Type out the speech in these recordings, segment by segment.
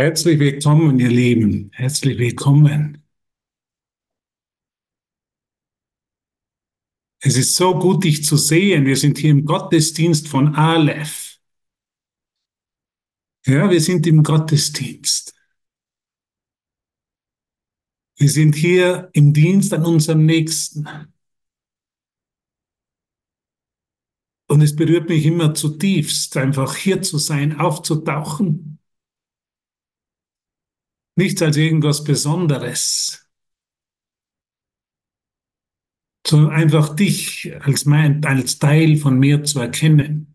Herzlich willkommen, ihr Lieben. Herzlich willkommen. Es ist so gut, dich zu sehen. Wir sind hier im Gottesdienst von Aleph. Ja, wir sind im Gottesdienst. Wir sind hier im Dienst an unserem Nächsten. Und es berührt mich immer zutiefst, einfach hier zu sein, aufzutauchen nichts als irgendwas Besonderes, sondern einfach dich als, mein, als Teil von mir zu erkennen.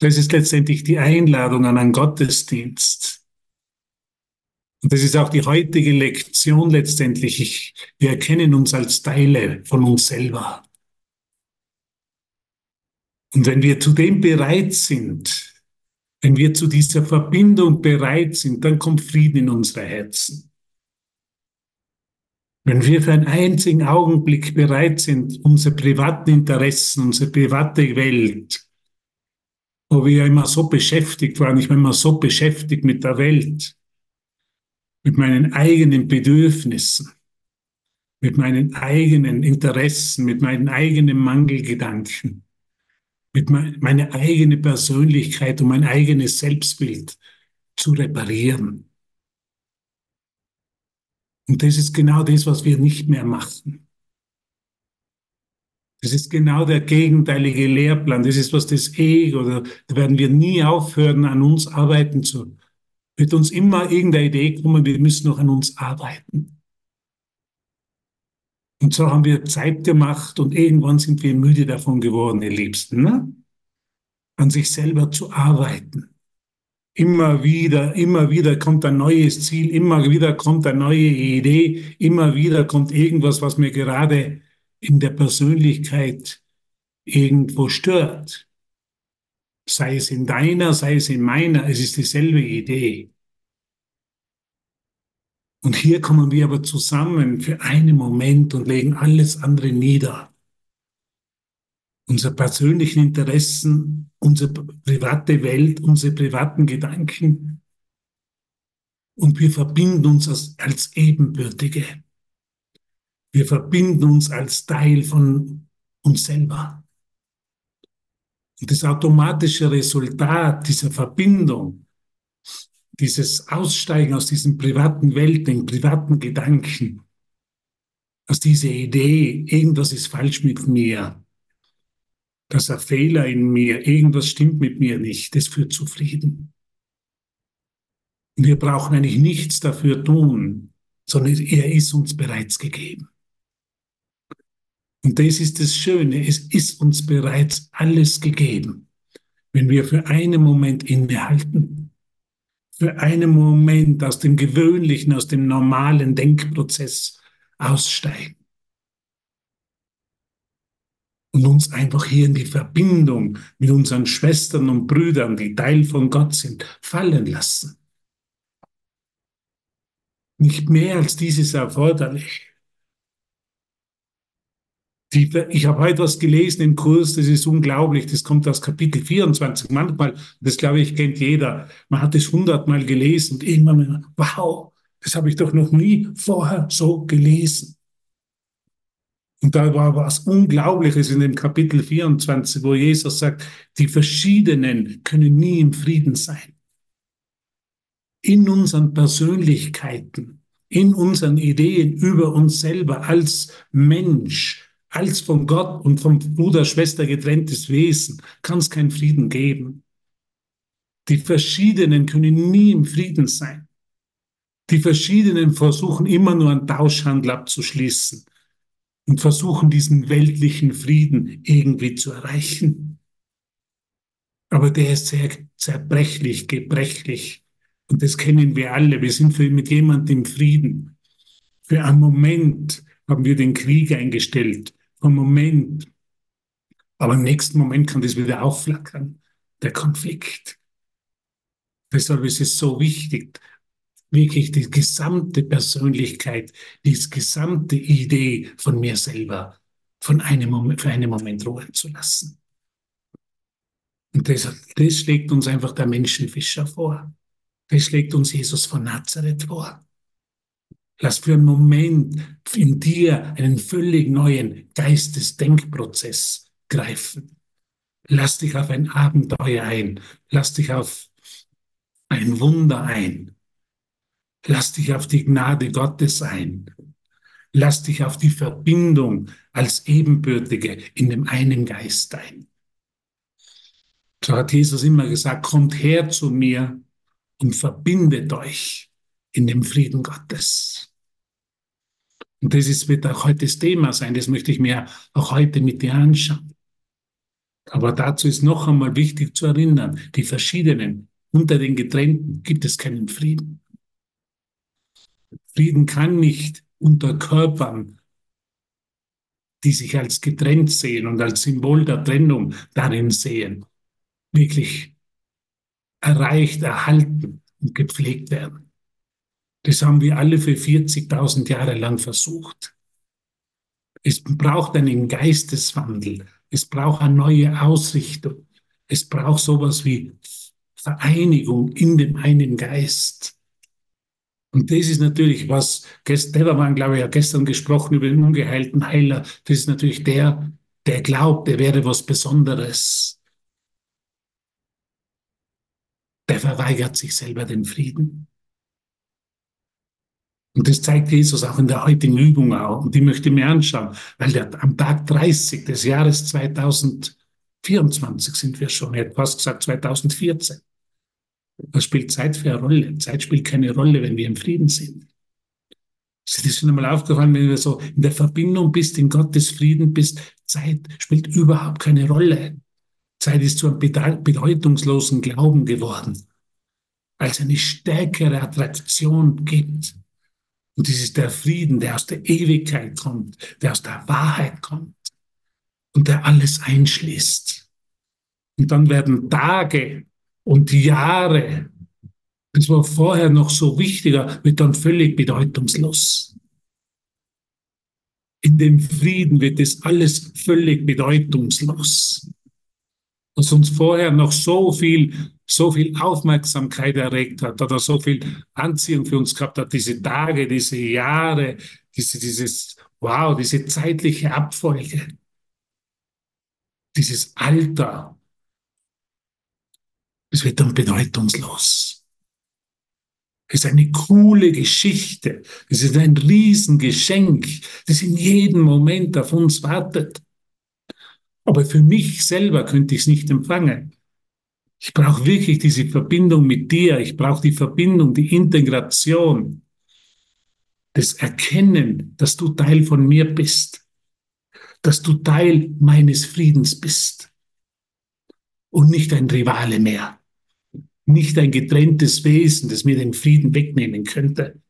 Das ist letztendlich die Einladung an einen Gottesdienst. Und das ist auch die heutige Lektion letztendlich. Ich, wir erkennen uns als Teile von uns selber. Und wenn wir zu dem bereit sind, wenn wir zu dieser Verbindung bereit sind, dann kommt Frieden in unsere Herzen. Wenn wir für einen einzigen Augenblick bereit sind, unsere privaten Interessen, unsere private Welt, wo wir ja immer so beschäftigt waren, ich war immer so beschäftigt mit der Welt, mit meinen eigenen Bedürfnissen, mit meinen eigenen Interessen, mit meinen eigenen Mangelgedanken, mit meine eigene Persönlichkeit und mein eigenes Selbstbild zu reparieren. Und das ist genau das, was wir nicht mehr machen. Das ist genau der gegenteilige Lehrplan. Das ist was das Ego, da werden wir nie aufhören, an uns arbeiten zu. Wird uns immer irgendeine Idee kommen, wir müssen noch an uns arbeiten. Und so haben wir Zeit gemacht und irgendwann sind wir müde davon geworden, ihr Liebsten, ne? an sich selber zu arbeiten. Immer wieder, immer wieder kommt ein neues Ziel, immer wieder kommt eine neue Idee, immer wieder kommt irgendwas, was mir gerade in der Persönlichkeit irgendwo stört. Sei es in deiner, sei es in meiner, es ist dieselbe Idee. Und hier kommen wir aber zusammen für einen Moment und legen alles andere nieder. Unsere persönlichen Interessen, unsere private Welt, unsere privaten Gedanken. Und wir verbinden uns als, als Ebenbürtige. Wir verbinden uns als Teil von uns selber. Und das automatische Resultat dieser Verbindung dieses Aussteigen aus diesem privaten Welt, den privaten Gedanken, aus dieser Idee, irgendwas ist falsch mit mir, dass ein Fehler in mir, irgendwas stimmt mit mir nicht, das führt zu Frieden. Wir brauchen eigentlich nichts dafür tun, sondern er ist uns bereits gegeben. Und das ist das Schöne, es ist uns bereits alles gegeben, wenn wir für einen Moment innehalten für einen Moment aus dem gewöhnlichen, aus dem normalen Denkprozess aussteigen. Und uns einfach hier in die Verbindung mit unseren Schwestern und Brüdern, die Teil von Gott sind, fallen lassen. Nicht mehr als dieses erforderlich. Die, ich habe heute was gelesen im Kurs, das ist unglaublich, das kommt aus Kapitel 24 manchmal, das glaube ich kennt jeder. Man hat es hundertmal gelesen und irgendwann, wow, das habe ich doch noch nie vorher so gelesen. Und da war was Unglaubliches in dem Kapitel 24, wo Jesus sagt, die Verschiedenen können nie im Frieden sein. In unseren Persönlichkeiten, in unseren Ideen über uns selber als Mensch, als von Gott und vom Bruder, Schwester getrenntes Wesen kann es keinen Frieden geben. Die Verschiedenen können nie im Frieden sein. Die Verschiedenen versuchen immer nur einen Tauschhandel abzuschließen und versuchen diesen weltlichen Frieden irgendwie zu erreichen. Aber der ist sehr zerbrechlich, gebrechlich. Und das kennen wir alle. Wir sind für, mit jemandem im Frieden. Für einen Moment haben wir den Krieg eingestellt vom Moment. Aber im nächsten Moment kann das wieder aufflackern, der Konflikt. Deshalb ist es so wichtig, wirklich die gesamte Persönlichkeit, die gesamte Idee von mir selber von einem Moment, für einen Moment ruhen zu lassen. Und das, das schlägt uns einfach der Menschenfischer vor. Das schlägt uns Jesus von Nazareth vor. Lass für einen Moment in dir einen völlig neuen Geistesdenkprozess greifen. Lass dich auf ein Abenteuer ein. Lass dich auf ein Wunder ein. Lass dich auf die Gnade Gottes ein. Lass dich auf die Verbindung als Ebenbürtige in dem einen Geist ein. So hat Jesus immer gesagt, kommt her zu mir und verbindet euch in dem Frieden Gottes. Und das ist, wird auch heute das Thema sein, das möchte ich mir auch heute mit dir anschauen. Aber dazu ist noch einmal wichtig zu erinnern, die verschiedenen, unter den getrennten gibt es keinen Frieden. Frieden kann nicht unter Körpern, die sich als getrennt sehen und als Symbol der Trennung darin sehen, wirklich erreicht, erhalten und gepflegt werden. Das haben wir alle für 40.000 Jahre lang versucht. Es braucht einen Geisteswandel. Es braucht eine neue Ausrichtung. Es braucht sowas wie Vereinigung in dem einen Geist. Und das ist natürlich, was Devermann, glaube ich, hat gestern gesprochen über den ungeheilten Heiler. Das ist natürlich der, der glaubt, er wäre was Besonderes. Der verweigert sich selber den Frieden. Und das zeigt Jesus auch in der heutigen Übung auch. Und die möchte ich mir anschauen, weil der, am Tag 30 des Jahres 2024 sind wir schon, er hat fast gesagt 2014. Was spielt Zeit für eine Rolle? Zeit spielt keine Rolle, wenn wir im Frieden sind. Ist dir schon einmal aufgefallen, wenn du so in der Verbindung bist, in Gottes Frieden bist? Zeit spielt überhaupt keine Rolle. Zeit ist zu einem bedeutungslosen Glauben geworden, weil es eine stärkere Attraktion gibt. Und das ist der Frieden, der aus der Ewigkeit kommt, der aus der Wahrheit kommt und der alles einschließt. Und dann werden Tage und Jahre, das war vorher noch so wichtiger, wird dann völlig bedeutungslos. In dem Frieden wird das alles völlig bedeutungslos. Was uns vorher noch so viel, so viel Aufmerksamkeit erregt hat oder so viel Anziehung für uns gehabt hat, diese Tage, diese Jahre, diese, dieses, wow, diese zeitliche Abfolge, dieses Alter, es wird dann bedeutungslos. Es ist eine coole Geschichte. Es ist ein Riesengeschenk, das in jedem Moment auf uns wartet. Aber für mich selber könnte ich es nicht empfangen. Ich brauche wirklich diese Verbindung mit dir. Ich brauche die Verbindung, die Integration, das Erkennen, dass du Teil von mir bist, dass du Teil meines Friedens bist und nicht ein Rivale mehr nicht ein getrenntes Wesen, das mir den Frieden wegnehmen könnte.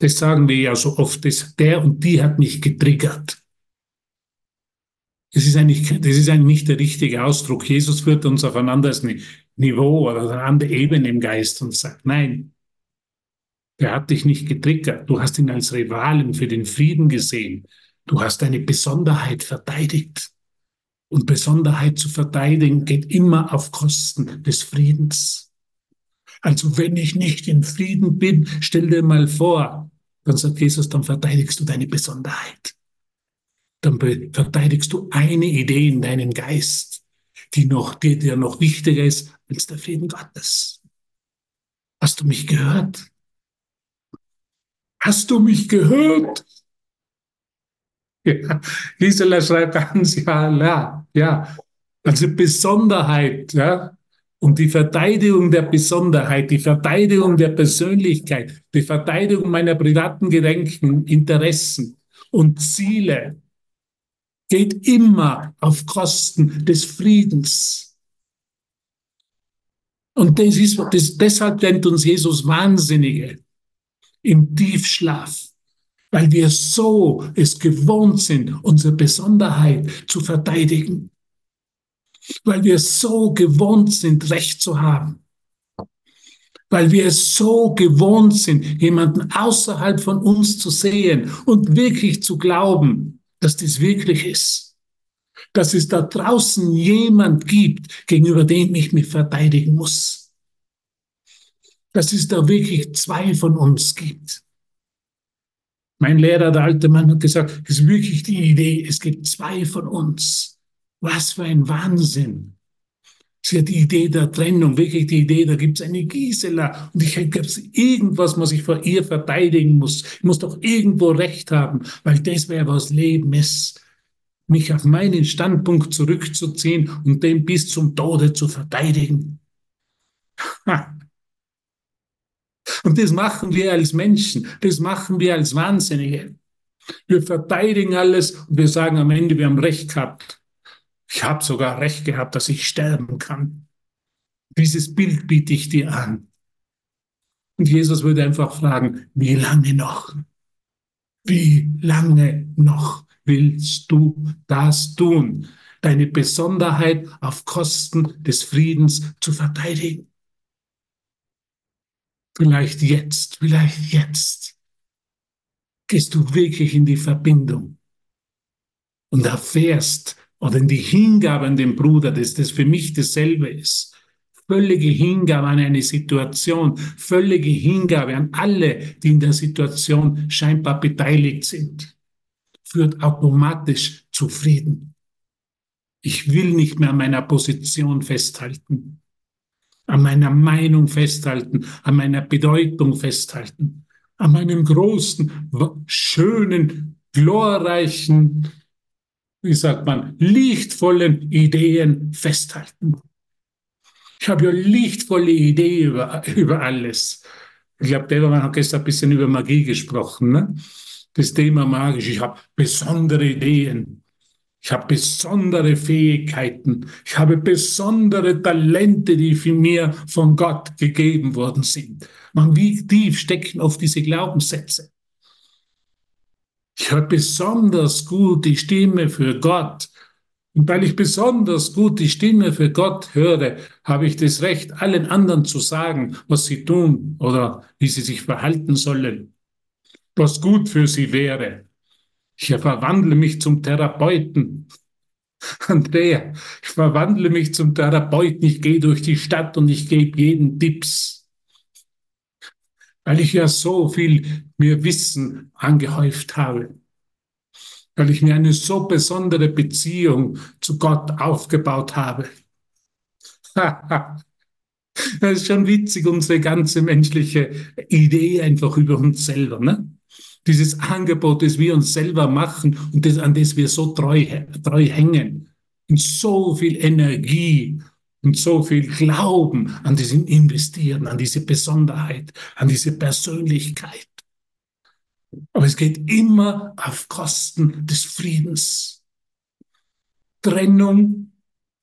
Das sagen wir ja so oft, das, der und die hat mich getriggert. Das ist, eigentlich, das ist eigentlich nicht der richtige Ausdruck. Jesus führt uns auf ein anderes Niveau oder eine andere Ebene im Geist und sagt, nein, der hat dich nicht getriggert. Du hast ihn als Rivalen für den Frieden gesehen. Du hast eine Besonderheit verteidigt. Und Besonderheit zu verteidigen geht immer auf Kosten des Friedens. Also wenn ich nicht in Frieden bin, stell dir mal vor, dann sagt Jesus, dann verteidigst du deine Besonderheit. Dann verteidigst du eine Idee in deinem Geist, die noch, die dir noch wichtiger ist als der Frieden Gottes. Hast du mich gehört? Hast du mich gehört? Ja, Gisela schreibt ganz, ja, ja, ja. Also Besonderheit, ja. Und die Verteidigung der Besonderheit, die Verteidigung der Persönlichkeit, die Verteidigung meiner privaten Gedenken, Interessen und Ziele geht immer auf Kosten des Friedens. Und das ist, das, deshalb nennt uns Jesus Wahnsinnige im Tiefschlaf, weil wir so es gewohnt sind, unsere Besonderheit zu verteidigen weil wir so gewohnt sind, Recht zu haben. Weil wir so gewohnt sind, jemanden außerhalb von uns zu sehen und wirklich zu glauben, dass dies wirklich ist. dass es da draußen jemand gibt, gegenüber dem ich mich verteidigen muss. Dass es da wirklich zwei von uns gibt. Mein Lehrer, der alte Mann, hat gesagt, es ist wirklich die Idee, es gibt zwei von uns. Was für ein Wahnsinn. Sie hat die Idee der Trennung, wirklich die Idee, da gibt es eine Gisela und ich gibt es irgendwas, was ich vor ihr verteidigen muss. Ich muss doch irgendwo Recht haben, weil das wäre, was Leben ist. Mich auf meinen Standpunkt zurückzuziehen und den bis zum Tode zu verteidigen. Und das machen wir als Menschen, das machen wir als Wahnsinnige. Wir verteidigen alles und wir sagen am Ende, wir haben Recht gehabt. Ich habe sogar recht gehabt, dass ich sterben kann. Dieses Bild biete ich dir an. Und Jesus würde einfach fragen, wie lange noch? Wie lange noch willst du das tun? Deine Besonderheit auf Kosten des Friedens zu verteidigen. Vielleicht jetzt, vielleicht jetzt gehst du wirklich in die Verbindung und erfährst, oder die Hingabe an den Bruder, dass das für mich dasselbe ist. Völlige Hingabe an eine Situation, völlige Hingabe an alle, die in der Situation scheinbar beteiligt sind, führt automatisch zu Frieden. Ich will nicht mehr an meiner Position festhalten, an meiner Meinung festhalten, an meiner Bedeutung festhalten, an meinem großen, schönen, glorreichen wie sagt man, lichtvollen Ideen festhalten. Ich habe ja lichtvolle Ideen über, über alles. Ich glaube, Devermann hat gestern ein bisschen über Magie gesprochen. Ne? Das Thema magisch. Ich habe besondere Ideen. Ich habe besondere Fähigkeiten. Ich habe besondere Talente, die für mir von Gott gegeben worden sind. Man, wie tief stecken oft diese Glaubenssätze? Ich höre besonders gut die Stimme für Gott. Und weil ich besonders gut die Stimme für Gott höre, habe ich das Recht, allen anderen zu sagen, was sie tun oder wie sie sich verhalten sollen, was gut für sie wäre. Ich verwandle mich zum Therapeuten. Andrea, ich verwandle mich zum Therapeuten. Ich gehe durch die Stadt und ich gebe jeden Tipps. Weil ich ja so viel mir Wissen angehäuft habe, weil ich mir eine so besondere Beziehung zu Gott aufgebaut habe. das ist schon witzig, unsere ganze menschliche Idee einfach über uns selber. Ne? Dieses Angebot, das wir uns selber machen und das, an das wir so treu, treu hängen. Und so viel Energie und so viel Glauben an diesen investieren, an diese Besonderheit, an diese Persönlichkeit. Aber es geht immer auf Kosten des Friedens. Trennung,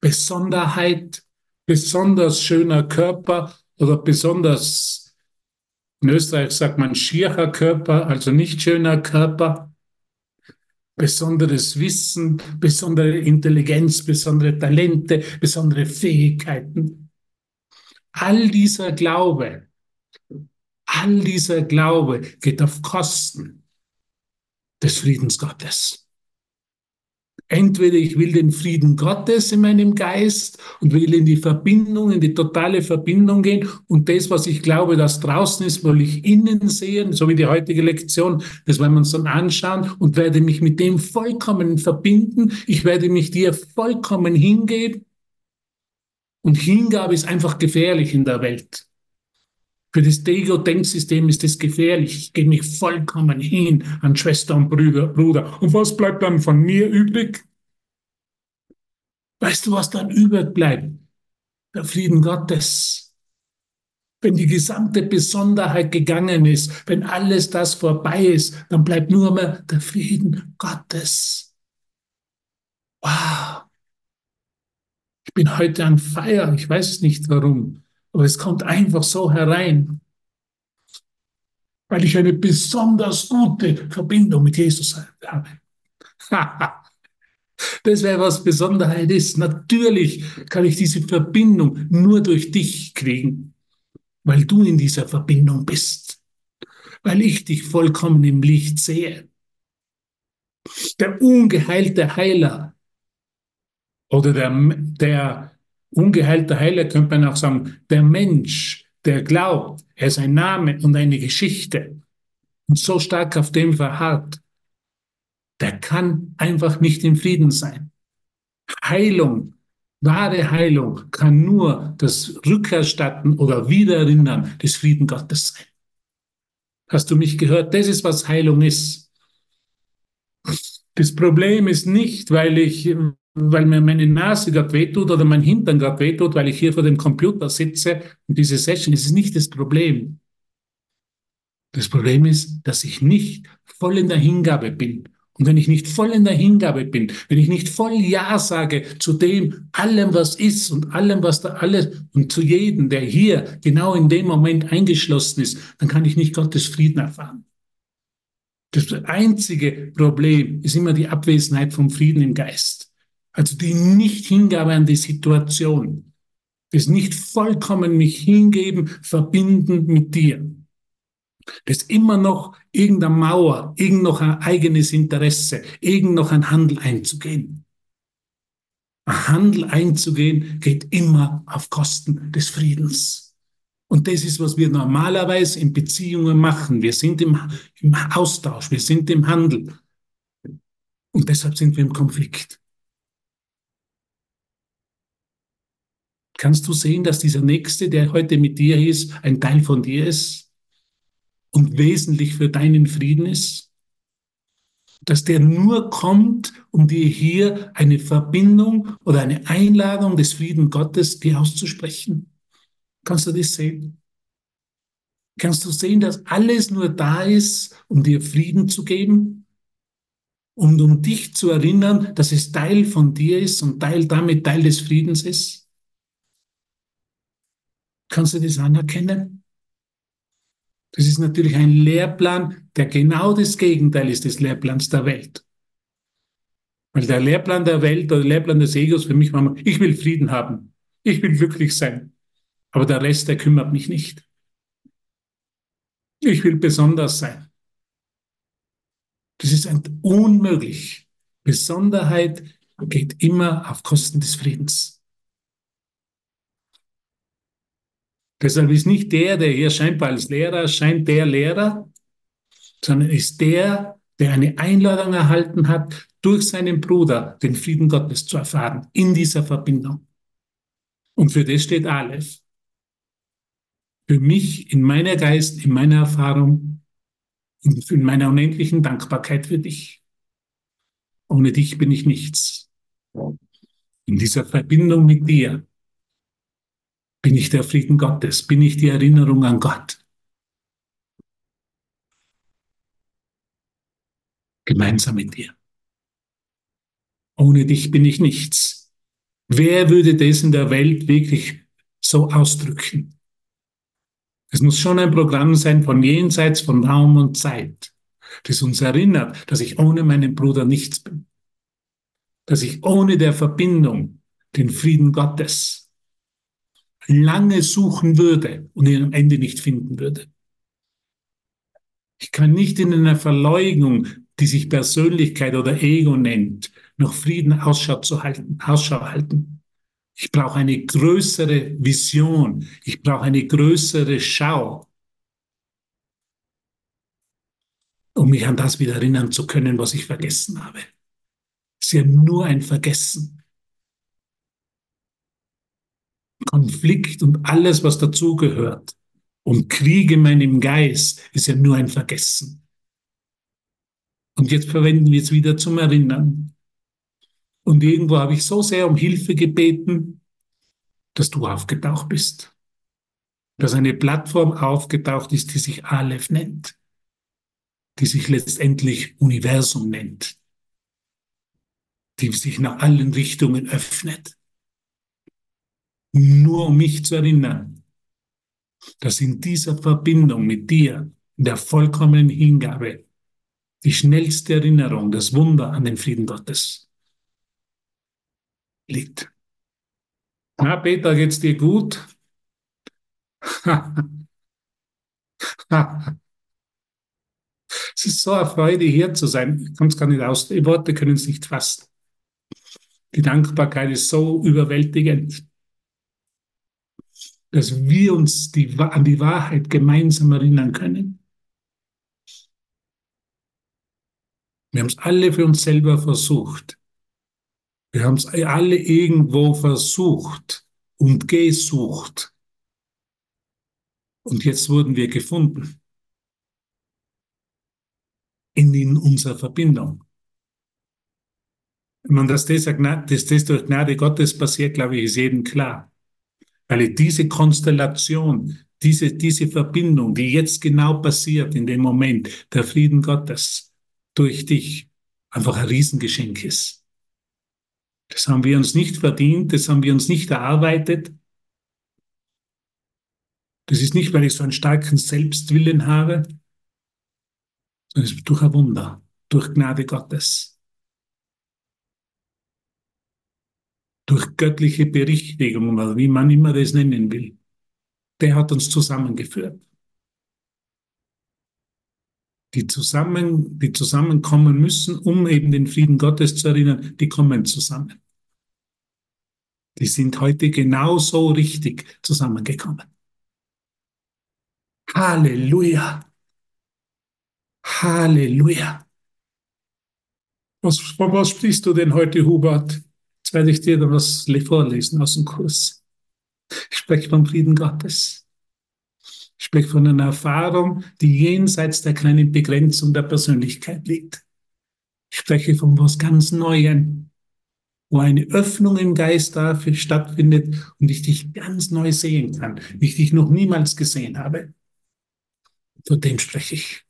Besonderheit, besonders schöner Körper oder besonders, in Österreich sagt man schierer Körper, also nicht schöner Körper, besonderes Wissen, besondere Intelligenz, besondere Talente, besondere Fähigkeiten. All dieser Glaube All dieser Glaube geht auf Kosten des Friedens Gottes. Entweder ich will den Frieden Gottes in meinem Geist und will in die Verbindung, in die totale Verbindung gehen und das, was ich glaube, das draußen ist, will ich innen sehen, so wie die heutige Lektion, das wollen wir uns dann anschauen und werde mich mit dem vollkommen verbinden. Ich werde mich dir vollkommen hingeben. Und Hingabe ist einfach gefährlich in der Welt. Für das Ego-Denksystem ist es gefährlich. Ich gebe mich vollkommen hin an Schwester und Bruder. Und was bleibt dann von mir übrig? Weißt du, was dann übrig bleibt? Der Frieden Gottes. Wenn die gesamte Besonderheit gegangen ist, wenn alles das vorbei ist, dann bleibt nur mehr der Frieden Gottes. Wow. Ich bin heute an Feier. Ich weiß nicht warum. Aber es kommt einfach so herein, weil ich eine besonders gute Verbindung mit Jesus habe. Das wäre was Besonderheit ist. Natürlich kann ich diese Verbindung nur durch dich kriegen, weil du in dieser Verbindung bist, weil ich dich vollkommen im Licht sehe. Der ungeheilte Heiler Oder der, der ungeheilte Heiler könnte man auch sagen, der Mensch, der glaubt, er ist ein Name und eine Geschichte und so stark auf dem verharrt, der kann einfach nicht im Frieden sein. Heilung, wahre Heilung kann nur das Rückerstatten oder Wiedererinnern des Frieden Gottes sein. Hast du mich gehört? Das ist, was Heilung ist. Das Problem ist nicht, weil ich, weil mir meine Nase gerade wehtut oder mein Hintern gerade wehtut, weil ich hier vor dem Computer sitze und diese Session, ist nicht das Problem. Das Problem ist, dass ich nicht voll in der Hingabe bin. Und wenn ich nicht voll in der Hingabe bin, wenn ich nicht voll Ja sage zu dem, allem, was ist und allem, was da alles und zu jedem, der hier genau in dem Moment eingeschlossen ist, dann kann ich nicht Gottes Frieden erfahren. Das einzige Problem ist immer die Abwesenheit vom Frieden im Geist. Also die Nicht-Hingabe an die Situation. Das nicht vollkommen mich hingeben, verbinden mit dir. Das immer noch irgendeine Mauer, irgend noch ein eigenes Interesse, irgend noch ein Handel einzugehen. Ein Handel einzugehen geht immer auf Kosten des Friedens. Und das ist, was wir normalerweise in Beziehungen machen. Wir sind im, im Austausch, wir sind im Handel. Und deshalb sind wir im Konflikt. Kannst du sehen, dass dieser Nächste, der heute mit dir ist, ein Teil von dir ist? und wesentlich für deinen Frieden ist? Dass der nur kommt, um dir hier eine Verbindung oder eine Einladung des Frieden Gottes dir auszusprechen? Kannst du das sehen? Kannst du sehen, dass alles nur da ist, um dir Frieden zu geben? Und um dich zu erinnern, dass es Teil von dir ist und Teil damit Teil des Friedens ist? Kannst du das anerkennen? Das ist natürlich ein Lehrplan, der genau das Gegenteil ist des Lehrplans der Welt. Weil der Lehrplan der Welt oder der Lehrplan des Egos für mich war, ich will Frieden haben. Ich will glücklich sein. Aber der Rest, der kümmert mich nicht. Ich will besonders sein. Das ist unmöglich. Besonderheit geht immer auf Kosten des Friedens. Deshalb ist nicht der, der hier scheinbar als Lehrer erscheint, der Lehrer, sondern ist der, der eine Einladung erhalten hat, durch seinen Bruder den Frieden Gottes zu erfahren, in dieser Verbindung. Und für das steht Aleph. Für mich, in meiner Geist, in meiner Erfahrung, in meiner unendlichen Dankbarkeit für dich. Ohne dich bin ich nichts. In dieser Verbindung mit dir bin ich der Frieden Gottes? Bin ich die Erinnerung an Gott? Gemeinsam mit dir. Ohne dich bin ich nichts. Wer würde das in der Welt wirklich so ausdrücken? Es muss schon ein Programm sein von jenseits von Raum und Zeit, das uns erinnert, dass ich ohne meinen Bruder nichts bin. Dass ich ohne der Verbindung den Frieden Gottes lange suchen würde und ihn am Ende nicht finden würde. Ich kann nicht in einer Verleugnung, die sich Persönlichkeit oder Ego nennt, noch Frieden Ausschau, zu halten, Ausschau halten. Ich brauche eine größere Vision. Ich brauche eine größere Schau, um mich an das wieder erinnern zu können, was ich vergessen habe. Ist ja nur ein Vergessen. Konflikt und alles, was dazugehört und Krieg in meinem Geist ist ja nur ein Vergessen. Und jetzt verwenden wir es wieder zum Erinnern. Und irgendwo habe ich so sehr um Hilfe gebeten, dass du aufgetaucht bist. Dass eine Plattform aufgetaucht ist, die sich Aleph nennt. Die sich letztendlich Universum nennt. Die sich nach allen Richtungen öffnet nur um mich zu erinnern, dass in dieser Verbindung mit dir, in der vollkommenen Hingabe, die schnellste Erinnerung, das Wunder an den Frieden Gottes liegt. Na, Peter, geht's dir gut? es ist so eine Freude, hier zu sein. Ich kann es gar nicht aus, die Worte können es nicht fassen. Die Dankbarkeit ist so überwältigend, dass wir uns die, an die Wahrheit gemeinsam erinnern können. Wir haben es alle für uns selber versucht. Wir haben es alle irgendwo versucht und gesucht. Und jetzt wurden wir gefunden. In, in unserer Verbindung. Wenn man das, das, das, das durch Gnade Gottes passiert, glaube ich, ist jedem klar. Weil diese Konstellation, diese, diese Verbindung, die jetzt genau passiert in dem Moment, der Frieden Gottes durch dich, einfach ein Riesengeschenk ist. Das haben wir uns nicht verdient, das haben wir uns nicht erarbeitet. Das ist nicht, weil ich so einen starken Selbstwillen habe, sondern es ist durch ein Wunder, durch Gnade Gottes. Durch göttliche Berichtigung, wie man immer das nennen will. Der hat uns zusammengeführt. Die zusammen, die zusammenkommen müssen, um eben den Frieden Gottes zu erinnern, die kommen zusammen. Die sind heute genauso richtig zusammengekommen. Halleluja. Halleluja. Was, von was sprichst du denn heute, Hubert? Jetzt werde ich dir da was vorlesen aus dem Kurs. Ich spreche vom Frieden Gottes. Ich spreche von einer Erfahrung, die jenseits der kleinen Begrenzung der Persönlichkeit liegt. Ich spreche von was ganz Neuem, wo eine Öffnung im Geist dafür stattfindet und ich dich ganz neu sehen kann, wie ich dich noch niemals gesehen habe. Von dem spreche ich.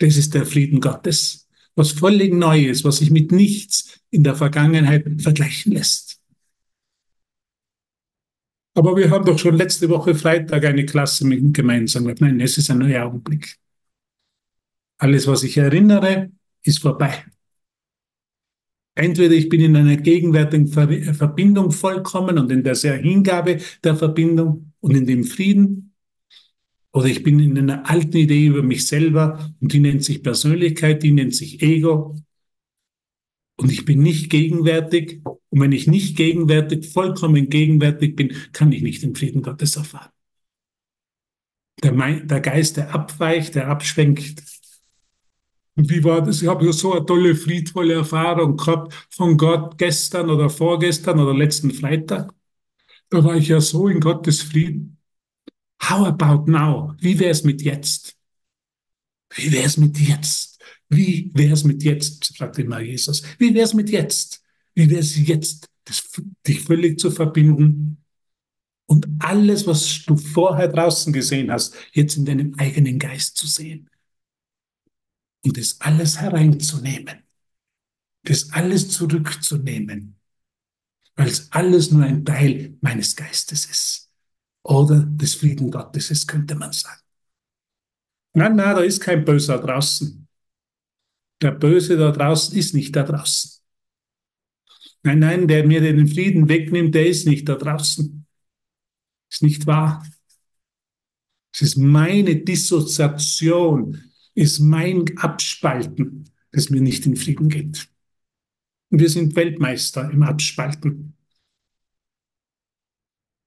Das ist der Frieden Gottes, was völlig neu ist, was sich mit nichts in der Vergangenheit vergleichen lässt. Aber wir haben doch schon letzte Woche Freitag eine Klasse mit gemeinsam gehabt. Nein, es ist ein neuer Augenblick. Alles, was ich erinnere, ist vorbei. Entweder ich bin in einer gegenwärtigen Verbindung vollkommen und in der sehr Hingabe der Verbindung und in dem Frieden, oder ich bin in einer alten Idee über mich selber und die nennt sich Persönlichkeit, die nennt sich Ego. Und ich bin nicht gegenwärtig. Und wenn ich nicht gegenwärtig, vollkommen gegenwärtig bin, kann ich nicht den Frieden Gottes erfahren. Der, der Geist, der abweicht, der abschwenkt, wie war das? Ich habe ja so eine tolle, friedvolle Erfahrung gehabt von Gott gestern oder vorgestern oder letzten Freitag. Da war ich ja so in Gottes Frieden. How about now? Wie wäre es mit jetzt? Wie wäre es mit jetzt? Wie wäre es mit jetzt? fragte immer Jesus. Wie wäre es mit jetzt? Wie wäre es jetzt, das, dich völlig zu verbinden und alles, was du vorher draußen gesehen hast, jetzt in deinem eigenen Geist zu sehen? und das alles hereinzunehmen, das alles zurückzunehmen, weil es alles nur ein Teil meines Geistes ist oder des Frieden Gottes ist, könnte man sagen. Nein, nein, da ist kein Böser draußen. Der Böse da draußen ist nicht da draußen. Nein, nein, der mir den Frieden wegnimmt, der ist nicht da draußen. Ist nicht wahr. Es ist meine Dissoziation ist mein Abspalten, das mir nicht in Frieden geht. Und wir sind Weltmeister im Abspalten.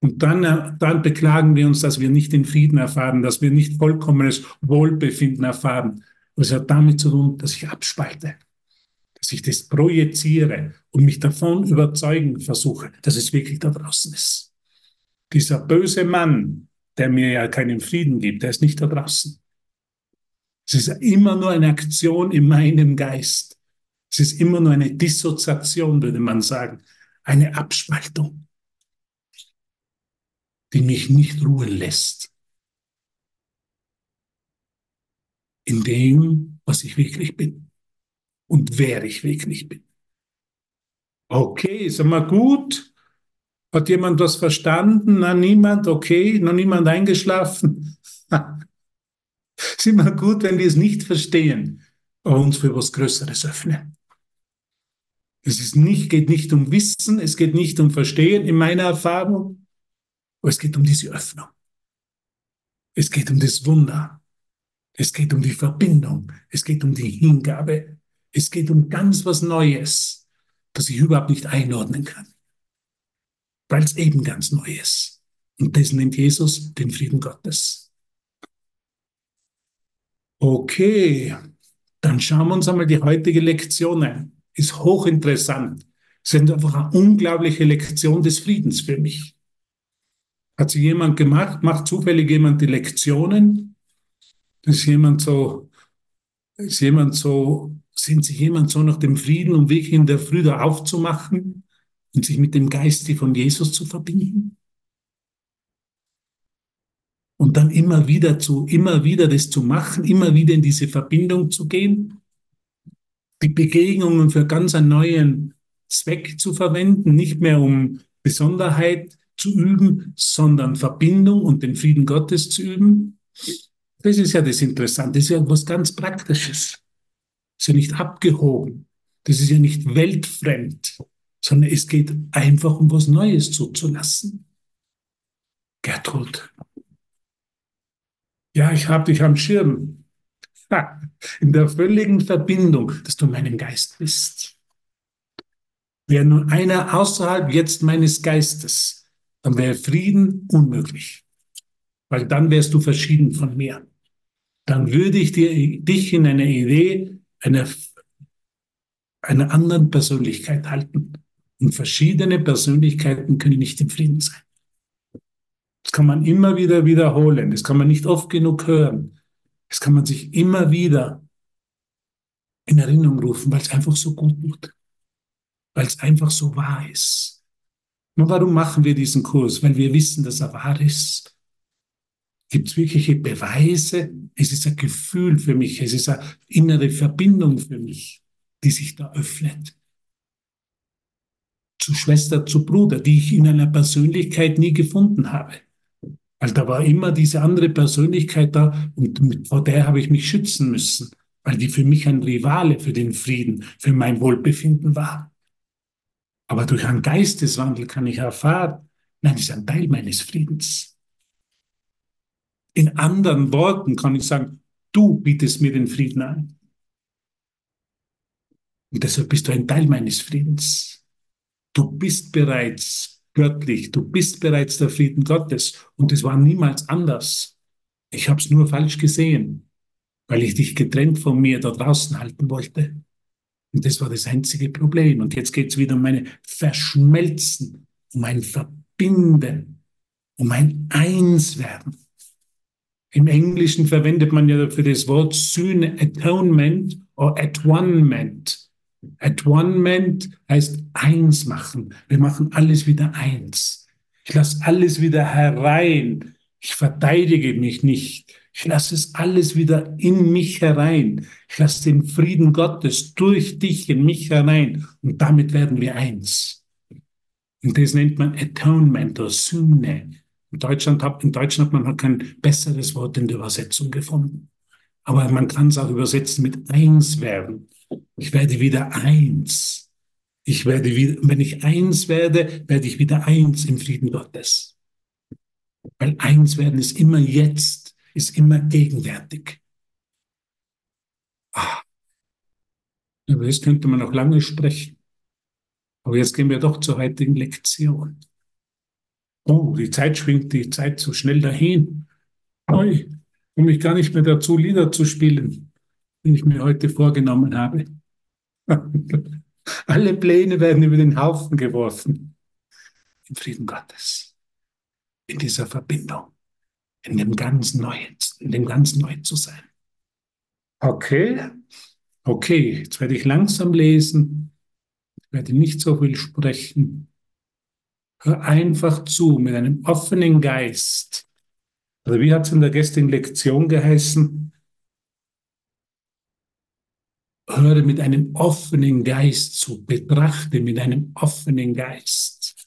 Und dann, äh, dann beklagen wir uns, dass wir nicht den Frieden erfahren, dass wir nicht vollkommenes Wohlbefinden erfahren. es hat damit zu tun, dass ich abspalte, dass ich das projiziere und mich davon überzeugen versuche, dass es wirklich da draußen ist. Dieser böse Mann, der mir ja keinen Frieden gibt, der ist nicht da draußen. Es ist immer nur eine Aktion in meinem Geist. Es ist immer nur eine Dissoziation, würde man sagen, eine Abspaltung, die mich nicht ruhen lässt in dem, was ich wirklich bin und wer ich wirklich bin. Okay, ist einmal gut. Hat jemand was verstanden? Na, niemand? Okay, noch niemand eingeschlafen? ist immer gut, wenn wir es nicht verstehen, aber uns für was Größeres öffnen. Es ist nicht, geht nicht um Wissen, es geht nicht um Verstehen in meiner Erfahrung, aber es geht um diese Öffnung. Es geht um das Wunder. Es geht um die Verbindung. Es geht um die Hingabe. Es geht um ganz was Neues. das ich überhaupt nicht einordnen kann, weil es eben ganz neu ist. Und das nennt Jesus den Frieden Gottes. Okay, dann schauen wir uns einmal die heutige Lektion an. Ist hochinteressant. Es ist einfach eine unglaubliche Lektion des Friedens für mich. Hat sie jemand gemacht? Macht zufällig jemand die Lektionen? Ist jemand so, ist jemand so, sind Sie jemand so nach dem Frieden, um wirklich in der Früh da aufzumachen und sich mit dem Geist von Jesus zu verbinden? Und dann immer wieder zu, immer wieder das zu machen, immer wieder in diese Verbindung zu gehen, die Begegnungen für ganz einen neuen Zweck zu verwenden, nicht mehr um Besonderheit zu üben, sondern Verbindung und den Frieden Gottes zu üben. Das ist ja das Interessante, das ist ja etwas ganz Praktisches. Das ist ja nicht abgehoben, das ist ja nicht weltfremd, sondern es geht einfach um was Neues zuzulassen. Gertrud. Ja, ich habe dich am Schirm. Ha, in der völligen Verbindung, dass du meinem Geist bist. Wäre nur einer außerhalb jetzt meines Geistes, dann wäre Frieden unmöglich. Weil dann wärst du verschieden von mir. Dann würde ich dir, dich in einer Idee einer, einer anderen Persönlichkeit halten. Und verschiedene Persönlichkeiten können nicht im Frieden sein. Das kann man immer wieder wiederholen. Das kann man nicht oft genug hören. Das kann man sich immer wieder in Erinnerung rufen, weil es einfach so gut tut. Weil es einfach so wahr ist. Und warum machen wir diesen Kurs? Weil wir wissen, dass er wahr ist. Gibt es wirkliche Beweise? Es ist ein Gefühl für mich. Es ist eine innere Verbindung für mich, die sich da öffnet. Zu Schwester, zu Bruder, die ich in einer Persönlichkeit nie gefunden habe. Weil da war immer diese andere Persönlichkeit da und vor der habe ich mich schützen müssen, weil die für mich ein Rivale für den Frieden, für mein Wohlbefinden war. Aber durch einen Geisteswandel kann ich erfahren, nein, das ist ein Teil meines Friedens. In anderen Worten kann ich sagen, du bietest mir den Frieden an. Und deshalb bist du ein Teil meines Friedens. Du bist bereits göttlich. Du bist bereits der Frieden Gottes und es war niemals anders. Ich habe es nur falsch gesehen, weil ich dich getrennt von mir da draußen halten wollte. Und das war das einzige Problem. Und jetzt geht es wieder um meine Verschmelzen, um ein Verbinden, um ein Einswerden. Im Englischen verwendet man ja für das Wort Sühne Atonement oder Atonement. Atonement heißt eins machen. Wir machen alles wieder eins. Ich lasse alles wieder herein. Ich verteidige mich nicht. Ich lasse es alles wieder in mich herein. Ich lasse den Frieden Gottes durch dich in mich herein. Und damit werden wir eins. Und das nennt man Atonement oder Sühne. In Deutschland, hat, in Deutschland hat man kein besseres Wort in der Übersetzung gefunden. Aber man kann es auch übersetzen mit eins werden. Ich werde wieder eins. Ich werde wieder, wenn ich eins werde, werde ich wieder eins im Frieden Gottes. Weil eins werden ist immer jetzt, ist immer gegenwärtig. Ah. Über das könnte man noch lange sprechen. Aber jetzt gehen wir doch zur heutigen Lektion. Oh, die Zeit schwingt die Zeit so schnell dahin. Oi, komme ich gar nicht mehr dazu, Lieder zu spielen die ich mir heute vorgenommen habe. Alle Pläne werden über den Haufen geworfen. Im Frieden Gottes. In dieser Verbindung. In dem ganz Neuen, in dem ganz Neuen zu sein. Okay. Okay, jetzt werde ich langsam lesen. Ich werde nicht so viel sprechen. Hör einfach zu mit einem offenen Geist. Oder wie hat es in der gestrigen Lektion geheißen? höre mit einem offenen Geist zu, betrachte mit einem offenen Geist.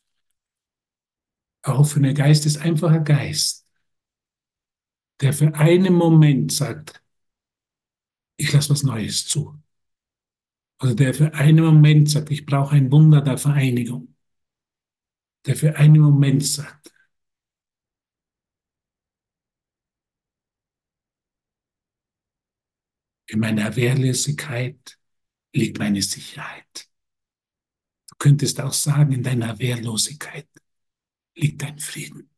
Ein offener Geist ist einfach ein Geist, der für einen Moment sagt, ich lasse was Neues zu. Oder der für einen Moment sagt, ich brauche ein Wunder der Vereinigung. Der für einen Moment sagt, In meiner Wehrlosigkeit liegt meine Sicherheit. Du könntest auch sagen, in deiner Wehrlosigkeit liegt dein Frieden.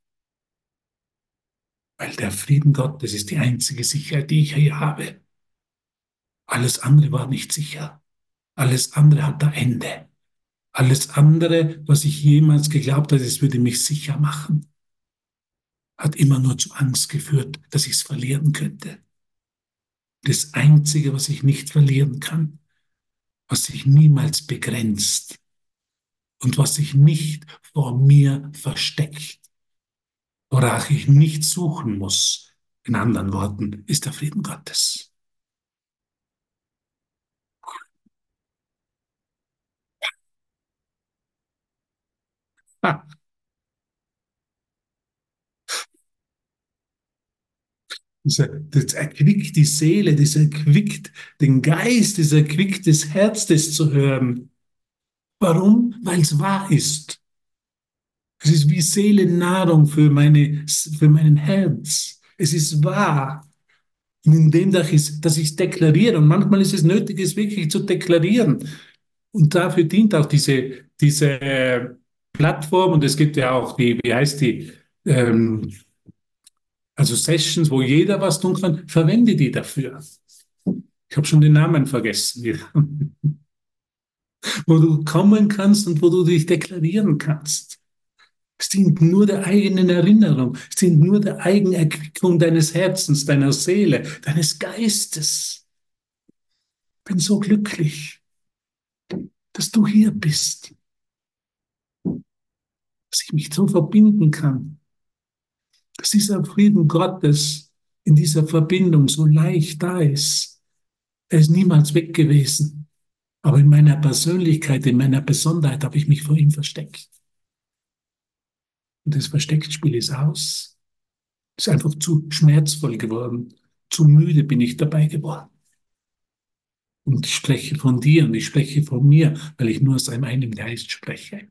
Weil der Frieden Gottes ist die einzige Sicherheit, die ich hier habe. Alles andere war nicht sicher. Alles andere hat ein Ende. Alles andere, was ich jemals geglaubt habe, es würde mich sicher machen, hat immer nur zu Angst geführt, dass ich es verlieren könnte. Das Einzige, was ich nicht verlieren kann, was sich niemals begrenzt und was sich nicht vor mir versteckt, worauf ich nicht suchen muss, in anderen Worten, ist der Frieden Gottes. Das erquickt die Seele, das erquickt den Geist, das erquickt das Herz, das zu hören. Warum? Weil es wahr ist. Es ist wie Seelennahrung für, meine, für mein Herz. Es ist wahr. Indem dass ich es deklariere, und manchmal ist es nötig, es wirklich zu deklarieren. Und dafür dient auch diese, diese Plattform, und es gibt ja auch die, wie heißt die, ähm, also Sessions, wo jeder was tun kann, verwende die dafür. Ich habe schon den Namen vergessen. wo du kommen kannst und wo du dich deklarieren kannst. Es dient nur der eigenen Erinnerung, es dient nur der Eigenerquickung deines Herzens, deiner Seele, deines Geistes. Bin so glücklich, dass du hier bist, dass ich mich so verbinden kann dass dieser Frieden Gottes in dieser Verbindung so leicht da ist. Er ist niemals weg gewesen. Aber in meiner Persönlichkeit, in meiner Besonderheit habe ich mich vor ihm versteckt. Und das Verstecktspiel ist aus. Ist einfach zu schmerzvoll geworden. Zu müde bin ich dabei geworden. Und ich spreche von dir und ich spreche von mir, weil ich nur aus einem Geist spreche.